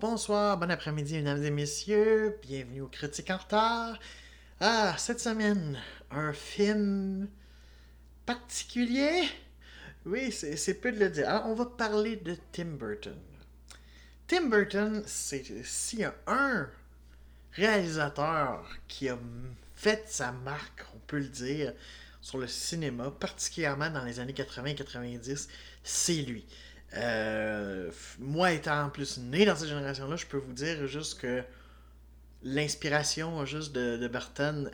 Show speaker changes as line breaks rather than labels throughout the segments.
Bonsoir, bon après-midi, mesdames et messieurs. Bienvenue au Critique en retard. Ah, cette semaine, un film particulier? Oui, c'est peu de le dire. Alors, on va parler de Tim Burton. Tim Burton, c'est s'il un réalisateur qui a fait sa marque, on peut le dire, sur le cinéma, particulièrement dans les années 80-90, c'est lui. Euh, moi étant en plus né dans cette génération-là, je peux vous dire juste que l'inspiration juste de, Burton,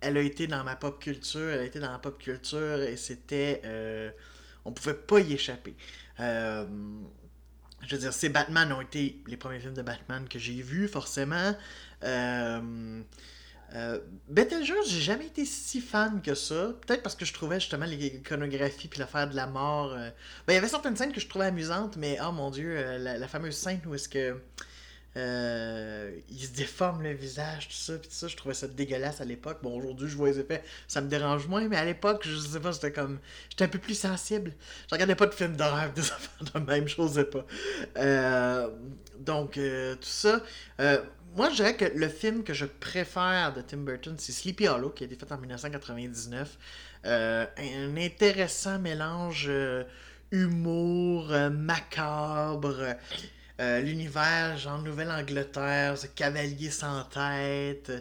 elle, a été dans ma pop culture, elle a été dans la pop culture et c'était... Euh, on pouvait pas y échapper. Euh, je veux dire, ces Batman ont été les premiers films de Batman que j'ai vus, forcément. Euh, euh, Betelgeuse, j'ai jamais été si fan que ça. Peut-être parce que je trouvais justement l'iconographie puis l'affaire de la mort. Euh, ben, il y avait certaines scènes que je trouvais amusantes, mais oh mon dieu, euh, la, fameuse scène où est-ce que euh, il se déforme le visage, tout ça, tout ça, je trouvais ça dégueulasse à l'époque. Bon, aujourd'hui, je vois les effets, ça me dérange moins, mais à l'époque, je sais pas, c'était comme. J'étais un peu plus sensible. Je regardais pas de films d'horreur, des affaires de même, je sais pas. Donc, tout ça. Moi, je dirais que le film que je préfère de Tim Burton, c'est Sleepy Hollow, qui a été fait en 1999. un intéressant mélange humour, macabre. Euh, l'univers, genre Nouvelle-Angleterre, ce cavalier sans tête.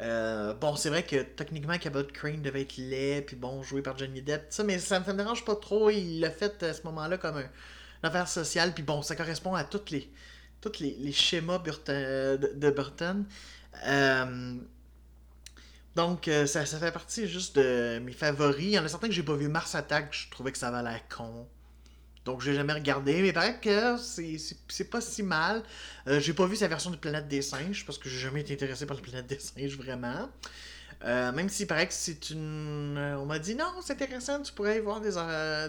Euh, bon, c'est vrai que techniquement, Cabot Crane devait être laid, puis bon, joué par Johnny Depp, ça, mais ça, me dérange pas trop. Il l'a fait à ce moment-là comme un, une affaire sociale, puis bon, ça correspond à tous les, toutes les, schémas de, Burton. Euh, donc, ça, ça fait partie juste de mes favoris. Il y en a certains que j'ai pas vu. Mars Attack, je trouvais que ça valait con. Donc, j'ai jamais regardé, mais il paraît que c'est pas si mal. Euh, j'ai pas vu sa version de Planète des Singes, parce que j'ai jamais été intéressé par la Planète des Singes, vraiment. Euh, même s'il paraît que c'est une. Euh, on m'a dit non, c'est intéressant, tu pourrais y voir des,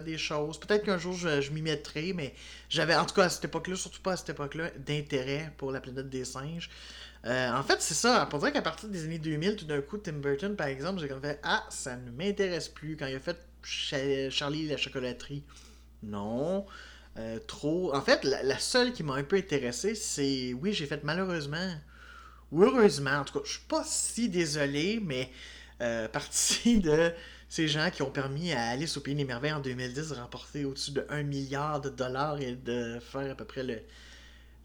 des choses. Peut-être qu'un jour je, m'y mettrai, mais j'avais, en tout cas à cette époque-là, surtout pas à cette époque-là, d'intérêt pour la planète des singes. en fait, c'est ça. Pour dire qu'à partir des années 2000, tout d'un coup, Tim Burton, par exemple, j'ai comme fait Ah, ça ne m'intéresse plus. Quand il a fait Charlie la chocolaterie, non. Euh, trop. En fait, la, seule qui m'a un peu intéressé, c'est. Oui, j'ai fait malheureusement. Heureusement, en tout cas, je suis pas si désolé, mais euh, partie de ces gens qui ont permis à Alice au Pays des Merveilles en 2010 de remporter au-dessus de 1 milliard de dollars et de faire à peu près le,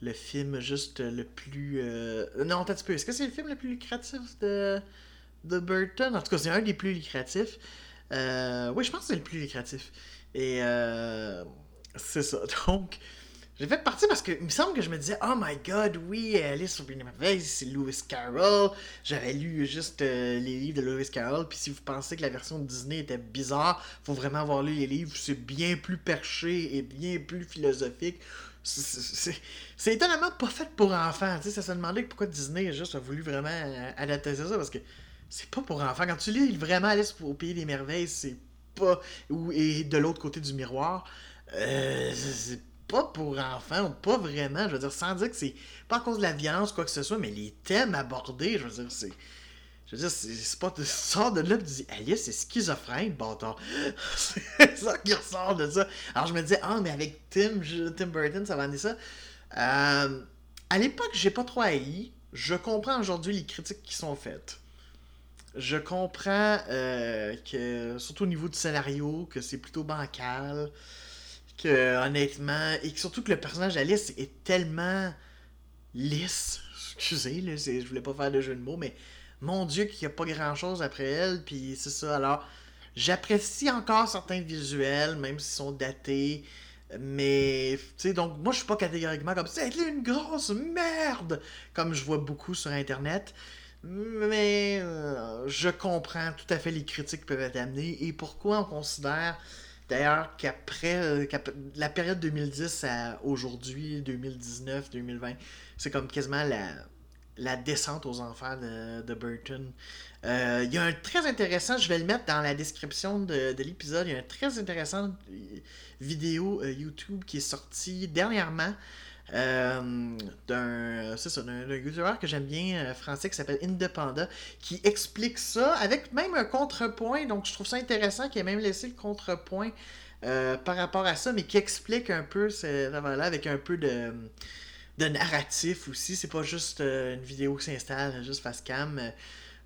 le film juste le plus. Euh... Non, un peu. Est-ce que c'est le film le plus lucratif de, de Burton? En tout cas, c'est un des plus lucratifs. Euh... Oui, je pense que c'est le plus lucratif. Et euh, c'est ça. Donc, j'ai fait partie parce que il me semble que je me disais, oh my god, oui, Alice au Pays des c'est Lewis Carroll. J'avais lu juste euh, les livres de Lewis Carroll. Puis si vous pensez que la version de Disney était bizarre, faut vraiment avoir lu les livres. C'est bien plus perché et bien plus philosophique. C'est étonnamment pas fait pour enfants. Tu sais, ça se demandait pourquoi Disney juste a voulu vraiment euh, adapter ça parce que c'est pas pour enfants. Quand tu lis vraiment Alice au Pays des Merveilles, c'est pas. Et de l'autre côté du miroir, euh, pas pour enfants, pas vraiment. Je veux dire, sans dire que c'est pas à cause de la violence, quoi que ce soit, mais les thèmes abordés, je veux dire, c'est. Je veux dire, c'est pas. Tu sors de là et tu dis, Alice, c'est schizophrène, bâtard. c'est ça qui ressort de ça. Alors je me disais, ah, mais avec Tim, Tim Burton, ça va amener ça. Euh, à l'époque, j'ai pas trop haï. Je comprends aujourd'hui les critiques qui sont faites je comprends euh, que, surtout au niveau du scénario, que c'est plutôt bancal, que honnêtement, et surtout que le personnage d'Alice est tellement lisse. Excusez, là, je voulais pas faire de jeu de mots, mais mon Dieu, qu'il n'y a pas grand chose après elle, puis c'est ça. Alors, j'apprécie encore certains visuels, même s'ils sont datés. Mais, tu sais, donc, moi, je suis pas catégoriquement comme c'est une grosse merde, comme je vois beaucoup sur Internet. Mais euh, je comprends tout à fait les critiques qui peuvent être amenées et pourquoi on considère d'ailleurs qu'après euh, la période 2010 à aujourd'hui, 2019, 2020, c'est comme quasiment la, descente aux enfers de, Burton. Euh, il y a un très intéressant, je vais le mettre dans la description de, de l'épisode, il y a un très intéressant vidéo YouTube qui est sorti dernièrement euh, d'un c'est YouTuber que j'aime bien, euh, français, qui s'appelle Indepanda, qui explique ça avec même un contrepoint. Donc, je trouve ça intéressant qu'il ait même laissé le contrepoint euh, par rapport à ça, mais qui explique un peu cette là avec un peu de, de narratif aussi. C'est pas juste une vidéo qui s'installe juste face cam.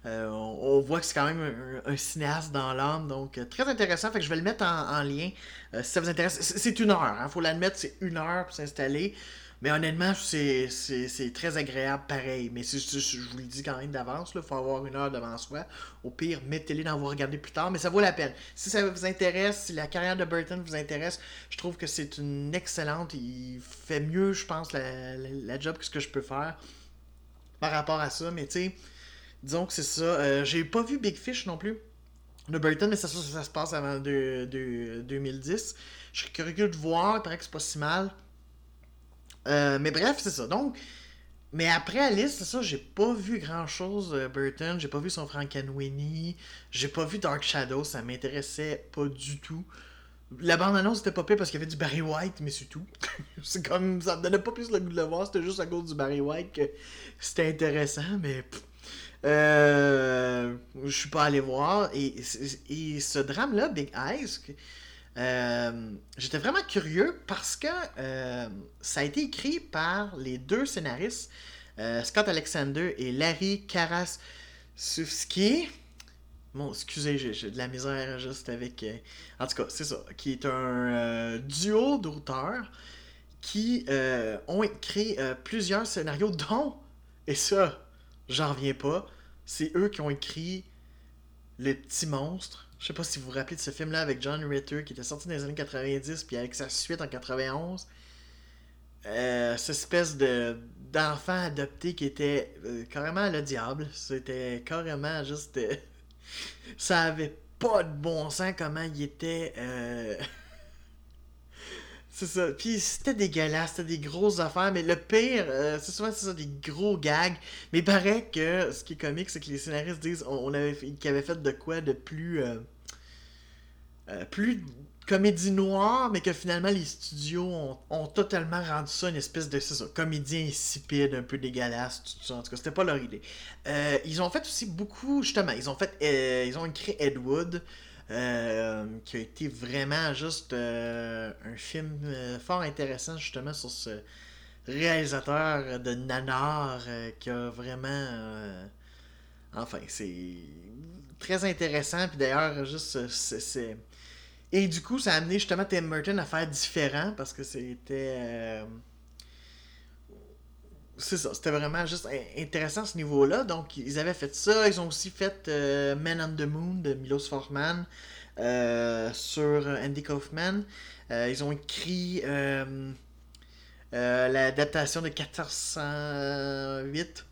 on, voit que c'est quand même un, cinéaste dans l'âme, donc très intéressant. Fait que je vais le mettre en, lien si ça vous intéresse. C'est une heure, il hein, faut l'admettre, c'est une heure pour s'installer. Mais honnêtement, c'est très agréable pareil. Mais je vous le dis quand même d'avance, il faut avoir une heure devant soi. Au pire, mettez-les dans vous regarder plus tard, mais ça vaut la peine. Si ça vous intéresse, si la carrière de Burton vous intéresse, je trouve que c'est une excellente. Il fait mieux, je pense, la, la, job que ce que je peux faire par rapport à ça. Mais tu sais, disons que c'est ça. Euh, J'ai pas vu Big Fish non plus de Burton, mais ça, ça, se passe avant de, de 2010. Je serais curieux de voir, il paraît que c'est pas si mal. Euh, mais bref, c'est ça. Donc, mais après Alice, c'est ça, j'ai pas vu grand chose de Burton, j'ai pas vu son Frankenweenie, j'ai pas vu Dark Shadow, ça m'intéressait pas du tout. La bande-annonce était pas pire parce qu'il y avait du Barry White, mais c'est tout. c'est comme, ça me donnait pas plus le goût de le voir, c'était juste à cause du Barry White que c'était intéressant, mais. Euh, je suis pas allé voir. Et, et ce drame-là, Big Eyes, euh, j'étais vraiment curieux parce que euh, ça a été écrit par les deux scénaristes, euh, Scott Alexander et Larry Karasowski. Bon, excusez, j'ai de la misère juste avec. En tout cas, c'est ça. Qui est un duo d'auteurs qui ont écrit plusieurs scénarios, dont, et ça, j'en reviens pas, c'est eux qui ont écrit Les Petits Monstres je sais pas si vous vous rappelez de ce film-là avec John Ritter qui était sorti dans les années 90 puis avec sa suite en 91. Euh, cette espèce de d'enfant adopté qui était euh, carrément le diable. C'était carrément juste. Euh, ça avait pas de bon sens comment il était. C'est ça. Puis c'était dégueulasse, c'était des grosses affaires. Mais le pire, euh, c'est souvent des gros gags. Mais il paraît que ce qui est comique, c'est que les scénaristes disent avait qu'ils avaient fait de quoi de plus. Euh, euh, plus comédie noire, mais que finalement les studios ont, totalement rendu ça une espèce de ça, comédie insipide, un peu dégueulasse, tout ça. En tout cas, c'était pas leur idée. ils ont fait aussi beaucoup, justement, ils ont fait. ils ont écrit Ed Wood. Euh, qui a été vraiment juste euh, un film euh, fort intéressant justement sur ce réalisateur de nanar qui a vraiment enfin c'est très intéressant. Puis d'ailleurs juste c'est et du coup ça a amené justement Tim Burton à faire différent parce que c'était c'est ça, c'était vraiment juste intéressant ce niveau-là. Donc, ils avaient fait ça. Ils ont aussi fait euh, Man on the Moon de Milos Forman euh, sur Andy Kaufman. Euh, ils ont écrit l'adaptation de 1408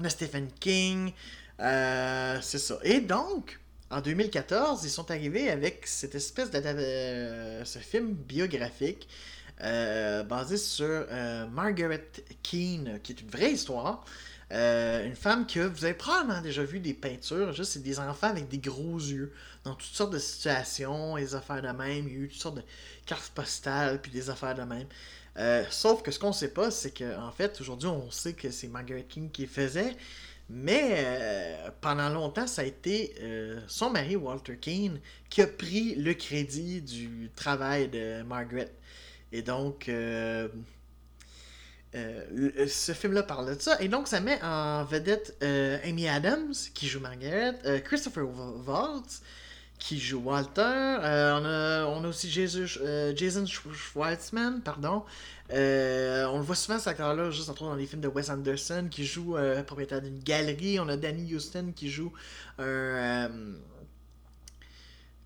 de Stephen King. c'est ça. Et donc, en 2014, ils sont arrivés avec cette espèce de ce film biographique euh, basé sur euh, Margaret Keane, qui est une vraie histoire. Euh, une femme que vous avez probablement déjà vu des peintures, juste c'est des enfants avec des gros yeux, dans toutes sortes de situations, des affaires de même, il y a eu toutes sortes de cartes postales, puis des affaires de même. sauf que ce qu'on sait pas, c'est qu'en en fait, aujourd'hui, on sait que c'est Margaret King qui faisait, mais pendant longtemps, ça a été son mari, Walter Keane, qui a pris le crédit du travail de Margaret. Et donc, euh, euh, ce film-là parle de ça. Et donc, ça met en vedette euh, Amy Adams, qui joue Margaret, Christopher Waltz, qui joue Walter. on, a, on a aussi Jason Schwartzman, pardon. on le voit souvent, cet acteur-là, juste entre dans les films de Wes Anderson, qui joue propriétaire d'une galerie. On a Danny Houston, qui joue un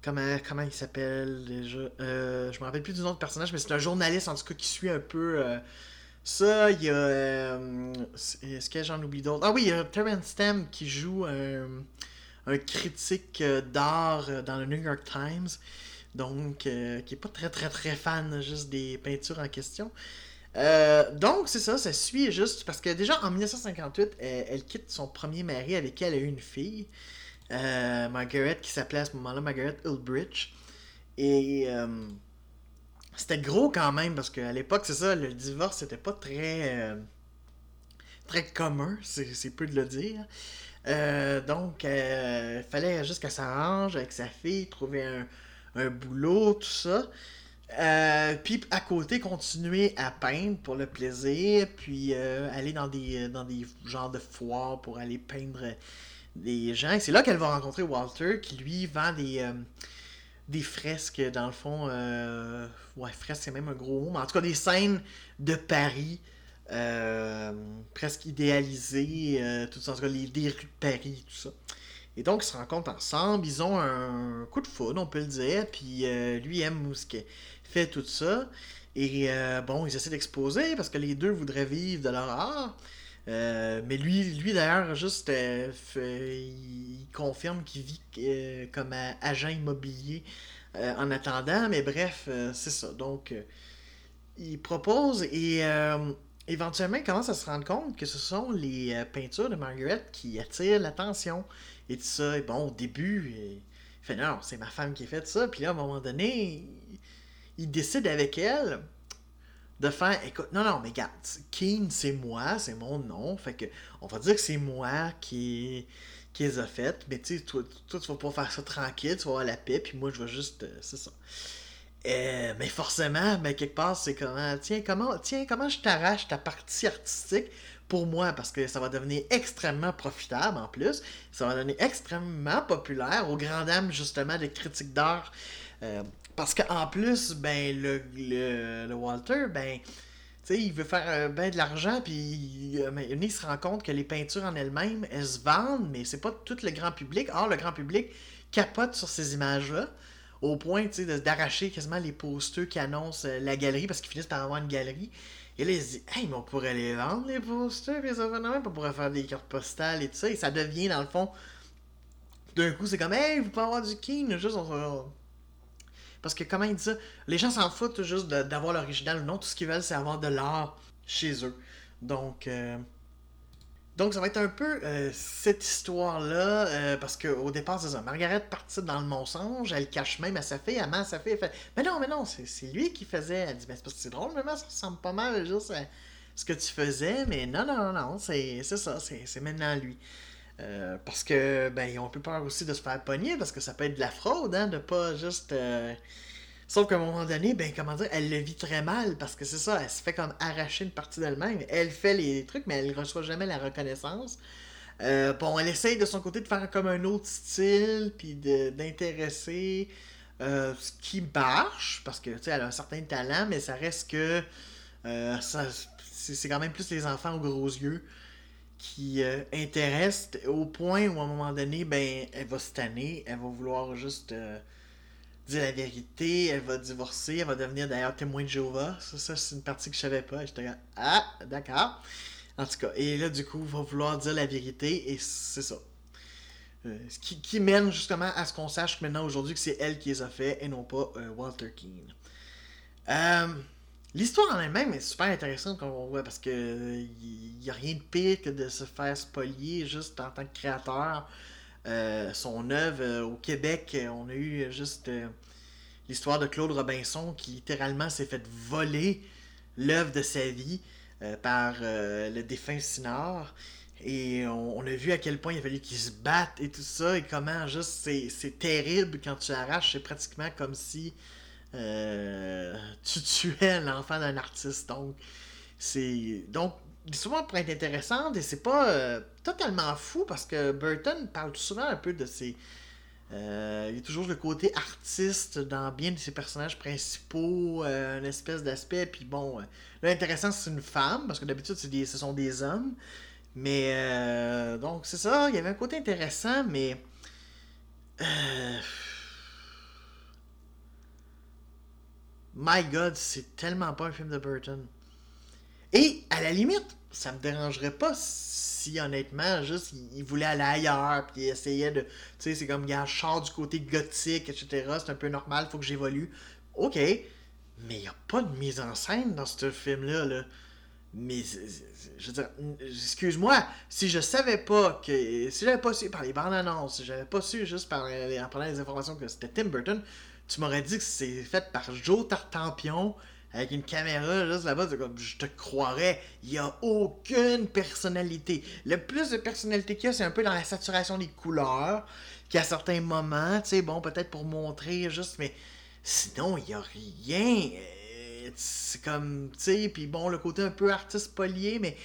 Comment, comment il s'appelle déjà? Euh, Je me rappelle plus du nom de personnage, mais c'est un journaliste en tout cas qui suit un peu euh, ça. Il y a. Euh, est-ce que j'en oublie d'autres? Ah oui, il y a Terrence Stamp qui joue un, critique d'art dans le New York Times. Donc, qui est pas très très très fan juste des peintures en question. donc, c'est ça, ça suit juste parce que déjà en 1958, elle, elle, quitte son premier mari avec qui elle a eu une fille. Euh, Margaret, qui s'appelait à ce moment-là Margaret Ulbridge. Et euh, c'était gros quand même, parce qu'à l'époque, c'est ça, le divorce, c'était pas très. euh, très commun, c'est peu de le dire. Donc, il fallait juste qu'elle s'arrange avec sa fille, trouver un, un boulot, tout ça. Euh, puis à côté, continuer à peindre pour le plaisir, puis euh, aller dans des, dans des genres de foires pour aller peindre des gens. C'est là qu'elle va rencontrer Walter, qui lui vend des, euh, des fresques, dans le fond. euh, ouais, fresques, c'est même un gros mot, mais en tout cas, des scènes de Paris. euh, presque idéalisées, euh, tout ça, en tout cas, les, des rues de Paris, tout ça. Et donc, ils se rencontrent ensemble, ils ont un coup de foudre, on peut le dire, puis euh, lui aime qu'il tout ça. Et euh, bon, ils essaient d'exposer parce que les deux voudraient vivre de leur art. Euh, mais lui, lui d'ailleurs, juste, euh, il confirme qu'il vit comme agent immobilier en attendant. Mais bref, c'est ça. Donc, il propose et éventuellement, il commence à se rendre compte que ce sont les peintures de Margaret qui attirent l'attention et tout ça. Et bon, au début, il fait non, c'est ma femme qui a fait ça. Puis là, à un moment donné, il décide avec elle de faire écoute, non, non, mais regarde, Keen, c'est moi, c'est mon nom. Fait que, on va dire que c'est moi qui, qui les a faites. Mais tu sais, toi, toi, tu vas pas faire ça tranquille, tu vas avoir la paix, puis moi, je vais juste. euh, c'est ça. Euh, mais forcément, ben, quelque part, c'est comment, tiens, comment, tiens, comment je t'arrache ta partie artistique pour moi, parce que ça va devenir extrêmement profitable en plus, ça va devenir extrêmement populaire aux grandes dames, justement, des critiques d'art. Euh, parce qu'en plus, ben, le, le, Walter, ben, il veut faire euh, ben de l'argent, puis euh, ben, il se rend compte que les peintures en elles-mêmes, elles se vendent, mais c'est pas tout le grand public. Or, le grand public capote sur ces images-là au point d'arracher quasiment les posters qui annoncent euh, la galerie parce qu'ils finissent par avoir une galerie. Et là, ils se disent, hey, mais on pourrait les vendre, les posters, affaires de même, on pourrait faire des cartes postales et tout ça. Et ça devient, dans le fond, d'un coup, c'est comme, hey, vous pouvez avoir du Keen, juste, on, on- Parce que, comment il dit ça Les gens s'en foutent juste d'avoir l'original ou non. Tout ce qu'ils veulent, c'est avoir de l'art chez eux. Donc, euh, donc, ça va être un peu euh, cette histoire-là, euh, parce qu'au départ, c'est ça. Margaret partit dans le mensonge, elle cache même à sa fille, elle ment à sa fille, elle fait Mais non, mais non, c'est lui qui faisait. Elle dit Mais c'est parce que c'est drôle, maman, ça ressemble pas mal juste à ce que tu faisais, mais non, non, non, non, c'est ça, c'est maintenant lui. Euh, parce que, ben, ils ont peu peur aussi de se faire pogner, parce que ça peut être de la fraude, hein, de pas juste. euh, Sauf qu'à un moment donné, ben, comment dire, elle le vit très mal, parce que c'est ça, elle se fait comme arracher une partie d'elle-même. Elle fait les trucs, mais elle reçoit jamais la reconnaissance. Euh, bon, elle essaye de son côté de faire comme un autre style, puis d'intéresser ce qui marche, parce que, tu sais, elle a un certain talent, mais ça reste que c'est quand même plus les enfants aux gros yeux qui euh, intéressent au point où à un moment donné, ben, elle va se tanner, elle va vouloir juste euh, dire la vérité, elle va divorcer, elle va devenir d'ailleurs témoin de Jéhovah. Ça, ça c'est une partie que je savais pas. J'étais ah, d'accord. En tout cas, et là, du coup, va vouloir dire la vérité, et c'est ça. Euh, ce qui, qui mène justement à ce qu'on sache maintenant aujourd'hui que c'est elle qui les a fait et non pas Walter Keane. L'histoire en elle-même est super intéressante comme on voit parce que il n'y a rien de pire que de se faire spolier juste en tant que créateur. Euh, son œuvre euh, au Québec, euh, on a eu juste l'histoire de Claude Robinson qui littéralement s'est fait voler l'œuvre de sa vie par le défunt Sinard. Et on, on a vu à quel point il a fallu qu'ils se battent et tout ça, et comment juste c'est terrible quand tu arraches, c'est pratiquement comme si euh, tu tuais l'enfant d'un artiste. Donc, c'est. Donc, l'histoire pourrait être intéressante et c'est pas euh, totalement fou parce que Burton parle souvent un peu de ses. euh, il y a toujours le côté artiste dans bien de ses personnages principaux, une espèce d'aspect. Puis bon, euh, là, intéressant, c'est une femme parce que d'habitude, des- ce sont des hommes. Mais donc, c'est ça, il y avait un côté intéressant, mais. euh, My God, c'est tellement pas un film de Burton. Et à la limite, ça me dérangerait pas si honnêtement, juste il, voulait aller ailleurs, puis il essayait de. Tu sais, c'est comme, gars, je sors du côté gothique, etc. C'est un peu normal, faut que j'évolue. Ok, mais il n'y a pas de mise en scène dans ce film-là. Là. Mais, je veux dire, excuse-moi, si je savais pas que. Si j'avais pas su par les bandes annonces, si j'avais pas su juste par, en prenant les informations que c'était Tim Burton, tu m'aurais dit que c'est fait par Joe Tartampion avec une caméra juste là-bas, je te croirais, il n'y a aucune personnalité. Le plus de personnalité qu'il y a, c'est un peu dans la saturation des couleurs, qu'à certains moments, tu sais, bon, peut-être pour montrer juste, mais sinon, il n'y a rien. Euh, c'est comme, tu sais, puis bon, le côté un peu artiste polié, mais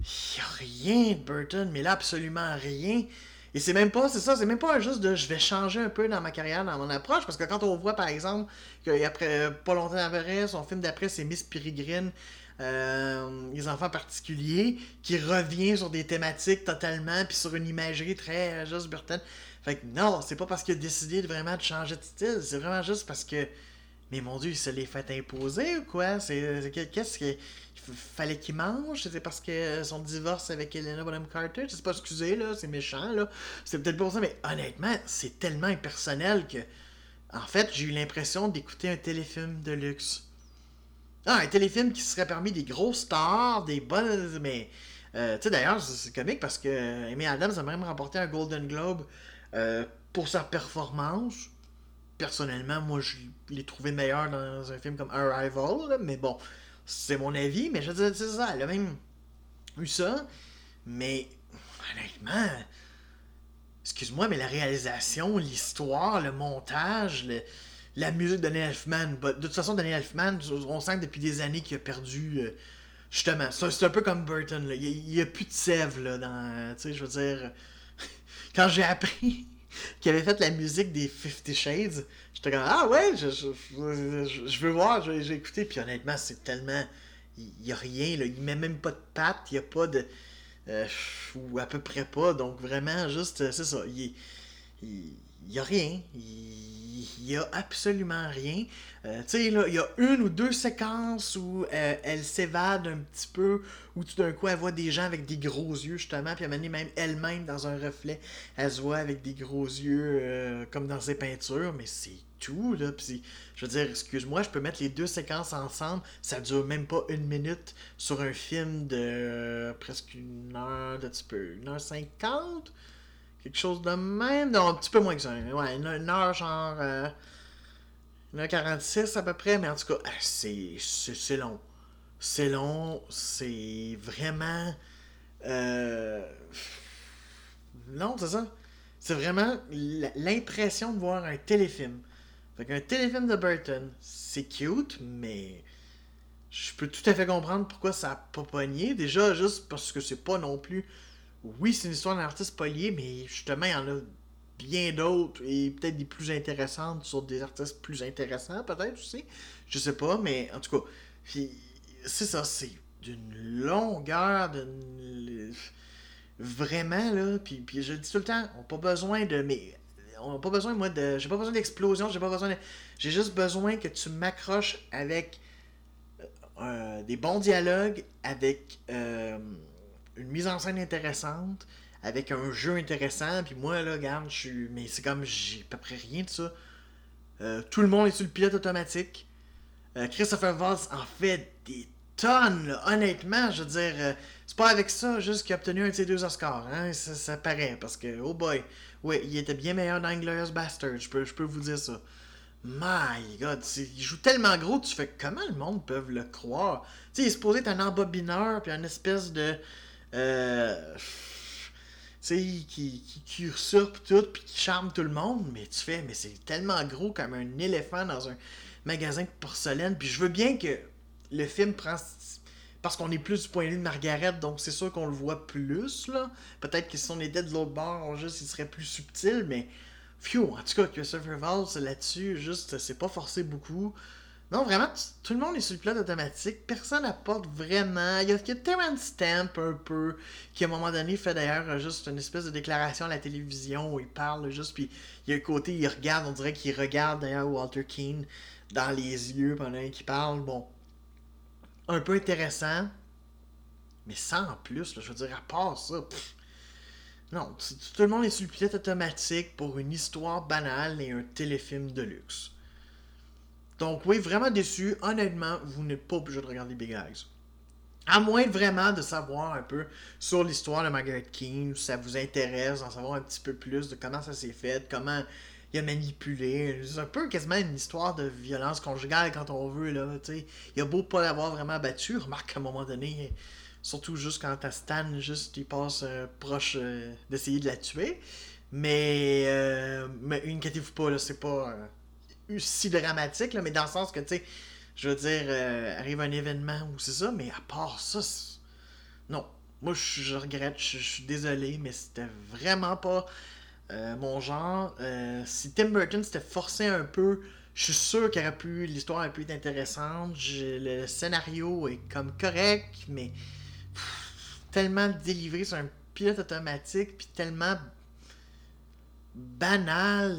il a rien de Burton, mais là, absolument rien. Et c'est même pas, c'est ça, c'est même pas juste de je vais changer un peu dans ma carrière, dans mon approche, parce que quand on voit par exemple qu'après pas longtemps après, son film d'après c'est Miss Peregrine, euh, les enfants particuliers, qui revient sur des thématiques totalement, puis sur une imagerie très euh, juste Burton. Fait que non, c'est pas parce qu'il a décidé de vraiment de changer de style, c'est vraiment juste parce que mais mon Dieu, il se l'est fait imposer ou quoi? C'est, qu'est-ce qu'il fallait qu'il mange? C'était parce que son divorce avec Elena Bonham Carter? Je sais pas, excusez, là, c'est méchant, là. C'est peut-être pour ça, mais honnêtement, c'est tellement impersonnel que. En fait, j'ai eu l'impression d'écouter un téléfilm de luxe. Ah, un téléfilm qui serait parmi des gros stars, des bonnes. Mais. Euh, tu sais, d'ailleurs, c'est comique parce que Amy Adams a même remporté un Golden Globe euh, pour sa performance personnellement, moi, je l'ai trouvé meilleur dans un film comme Arrival, mais bon, c'est mon avis, mais je veux dire, c'est ça, elle a même eu ça, mais honnêtement, excuse-moi, mais la réalisation, l'histoire, le montage, la musique de Daniel Elfman, bah, de toute façon, Daniel Elfman, on sent que depuis des années qu'il a perdu. Euh, justement, c'est un peu comme Burton, il n'y a, plus de sève là, dans. Tu sais, je veux dire. Quand j'ai appris qui avait fait la musique des Fifty Shades. J'étais comme, ah ouais, je, je, veux voir, j'ai écouté. Puis honnêtement, c'est tellement. Il n'y a rien, là. il met même pas de pattes, il n'y a pas de. Euh, ou à peu près pas. Donc vraiment, juste, c'est ça. Il, il, il y a rien. Il y a absolument rien. Euh, tu sais, il y a une ou deux séquences où euh, elle s'évade un petit peu, où tout d'un coup, elle voit des gens avec des gros yeux, justement, puis à un même elle-même, dans un reflet, elle se voit avec des gros yeux, euh, comme dans ses peintures, mais c'est tout, là. Puis, je veux dire, excuse-moi, je peux mettre les deux séquences ensemble, ça dure même pas une minute sur un film de presque une heure, de petit peu, une heure cinquante? Quelque chose de même. Non, un petit peu moins que ça. Ouais, une, heure, genre. Euh, une heure 46 à peu près, mais en tout cas, ah, c'est, c'est, long. C'est long, c'est vraiment. Euh... Non, c'est ça. C'est vraiment l'impression de voir un téléfilm. Fait qu'un téléfilm de Burton, c'est cute, mais je peux tout à fait comprendre pourquoi ça a pas pogné. Déjà, juste parce que c'est pas non plus oui, c'est une histoire d'un artiste polié, mais justement, il y en a bien d'autres et peut-être des plus intéressantes sur des artistes plus intéressants, peut-être aussi. Je sais pas, mais en tout cas, c'est ça, c'est d'une longueur, d'une. Vraiment, là. Puis, puis je le dis tout le temps, on n'a pas besoin de. Mais on n'a pas besoin, moi, de. J'ai pas besoin d'explosion, j'ai pas besoin de. J'ai juste besoin que tu m'accroches avec euh, des bons dialogues, avec. Euh, une mise en scène intéressante, avec un jeu intéressant, puis moi, là, regarde, je suis. Mais c'est comme, j'ai à peu près rien de ça. Euh, tout le monde est sur le pilote automatique. Euh, Christopher Voss en fait des tonnes, là. honnêtement, je veux dire. Euh, c'est pas avec ça juste qu'il a obtenu un de ses deux Oscars, hein, ça, paraît, parce que, oh boy, ouais, il était bien meilleur dans Inglourious Bastard, je peux, je peux vous dire ça. My God, il joue tellement gros, tu fais comment le monde peut le croire? Tu sais, il est supposé être un embobineur, puis une espèce de euh, qui, qui, qui usurpe tout puis qui charme tout le monde, mais tu fais, mais c'est tellement gros comme un éléphant dans un magasin de porcelaine. Puis je veux bien que le film prend. Parce qu'on est plus du point de vue de Margaret, donc c'est sûr qu'on le voit plus, là. Peut-être que si on était de l'autre bord, juste, il serait plus subtil, mais. Phew, en tout cas, Christopher Valls là-dessus, juste, c'est pas forcé beaucoup. Non, vraiment, tout le monde est sur le pilote automatique. Personne n'apporte vraiment. Il y a, a Terrence Stamp un peu, qui à un moment donné fait d'ailleurs juste une espèce de déclaration à la télévision où il parle juste, puis il y a un côté, il regarde, on dirait qu'il regarde d'ailleurs Walter Keane dans les yeux pendant qu'il parle. Bon, un peu intéressant, mais sans plus, je veux dire, à part ça, non, tout le monde est sur le pilote automatique pour une histoire banale et un téléfilm de luxe. Donc oui, vraiment déçu. Honnêtement, vous n'êtes pas obligé de regarder Big Eyes. À moins vraiment de savoir un peu sur l'histoire de Margaret King, si ça vous intéresse d'en savoir un petit peu plus de comment ça s'est fait, comment il a manipulé. C'est un peu quasiment une histoire de violence conjugale quand on veut. Là, il a beau pas l'avoir vraiment battu, remarque qu'à un moment donné, surtout juste quand à Stan, juste il passe euh, proche euh, d'essayer de la tuer. Mais, euh, mais inquiétez-vous pas, là, c'est pas si dramatique, là, mais dans le sens que, tu sais, je veux dire, euh, arrive un événement ou c'est ça, mais à part ça, non. Moi, je, regrette, je, suis désolé, mais c'était vraiment pas euh, mon genre. Euh, si Tim Burton s'était forcé un peu, je suis sûr qu'il aurait pu, l'histoire aurait pu être intéressante. le scénario est comme correct, mais tellement délivré sur un pilote automatique, puis tellement banal,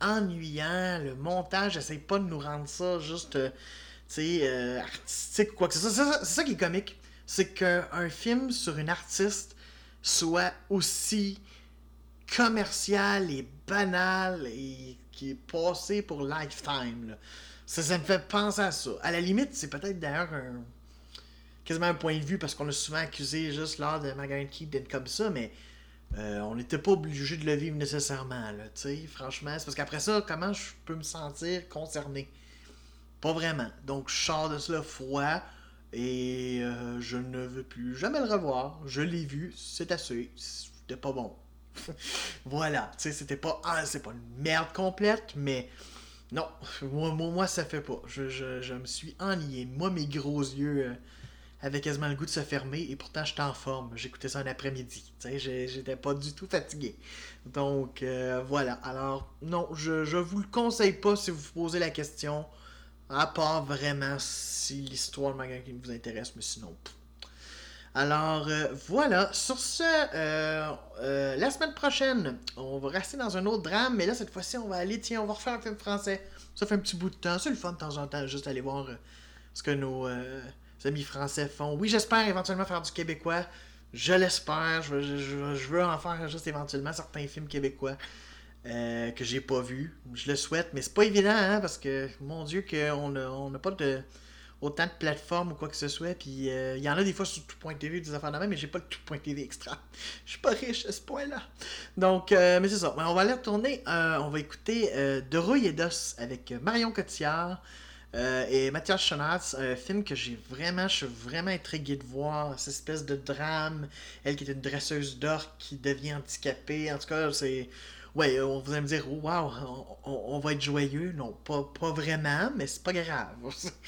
ennuyant. Le montage essaye pas de nous rendre ça juste euh, artistique ou quoi que ce soit. C'est ça, qui est comique. C'est qu'un film sur une artiste soit aussi commercial et banal et qui est passé pour lifetime. Ça, ça me fait penser à ça. À la limite, c'est peut-être d'ailleurs un quasiment un point de vue parce qu'on a souvent accusé juste lors de Margaret Keith d'être comme ça, mais euh, on n'était pas obligé de le vivre nécessairement. Là, franchement, c'est parce qu'après ça, comment je peux me sentir concerné? Pas vraiment. Donc, je sors de cela froid et euh, je ne veux plus jamais le revoir. Je l'ai vu, c'est assez. C'était pas bon. voilà, tu sais, c'était pas. Ah, c'est pas une merde complète, mais. Non, moi, moi, ça fait pas. Je, je, me suis ennuyé. Moi, mes gros yeux euh, avaient quasiment le goût de se fermer et pourtant j'étais en forme. J'écoutais ça un après-midi. J'étais pas du tout fatigué. Donc, euh, voilà. Alors, non, je, je vous le conseille pas si vous vous posez la question. À part vraiment si l'histoire de Margaret vous intéresse, mais sinon. Alors euh, voilà, sur ce, euh, euh, la semaine prochaine, on va rester dans un autre drame, mais là cette fois-ci, on va aller, tiens, on va refaire un film français. Ça fait un petit bout de temps, c'est le fun de temps en temps, juste aller voir ce que nos amis français font. Oui, j'espère éventuellement faire du québécois. Je l'espère, je, veux en faire juste éventuellement certains films québécois. Euh, que j'ai pas vu. Je le souhaite, mais c'est pas évident, hein, parce que, mon Dieu, qu'on n'a pas autant de plateformes ou quoi que ce soit. Puis euh, il y en a des fois sur tout.tv des affaires de même, mais j'ai pas le tout.tv extra. Je suis pas riche à ce point-là. Donc, euh, mais c'est ça. on va aller retourner. on va écouter De rouille et d'os avec Marion Cotillard. Et Mathias Schonatz, un film que j'ai vraiment, je suis vraiment intrigué de voir, cette espèce de drame, elle qui est une dresseuse d'or qui devient handicapée, en tout cas, c'est ouais, euh, on vous allez me dire, oh, wow, on, va être joyeux. Non, pas, pas vraiment, mais c'est pas grave.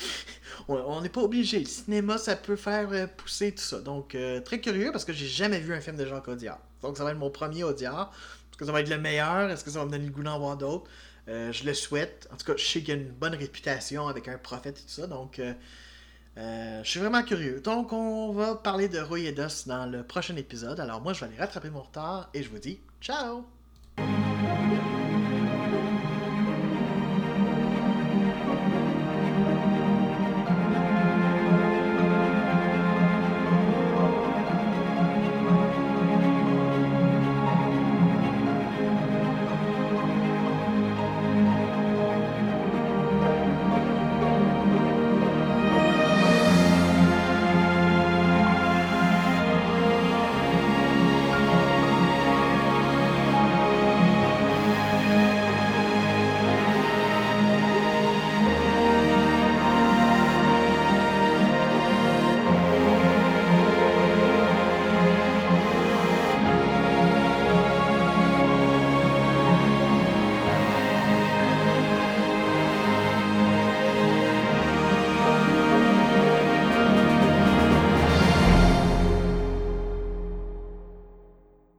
on n'est pas obligé. Le cinéma, ça peut faire euh, pousser tout ça. Donc, euh, très curieux parce que j'ai jamais vu un film de Jacques Audiard. Donc, ça va être mon premier Audiard. Est-ce que ça va être le meilleur? Est-ce que ça va me donner le goût d'en voir d'autres? Je le souhaite. En tout cas, je sais qu'il a une bonne réputation avec un prophète et tout ça. Donc, je suis vraiment curieux. Donc, on va parler de Roy et Dos dans le prochain épisode. Alors, moi, je vais aller rattraper mon retard et je vous dis ciao.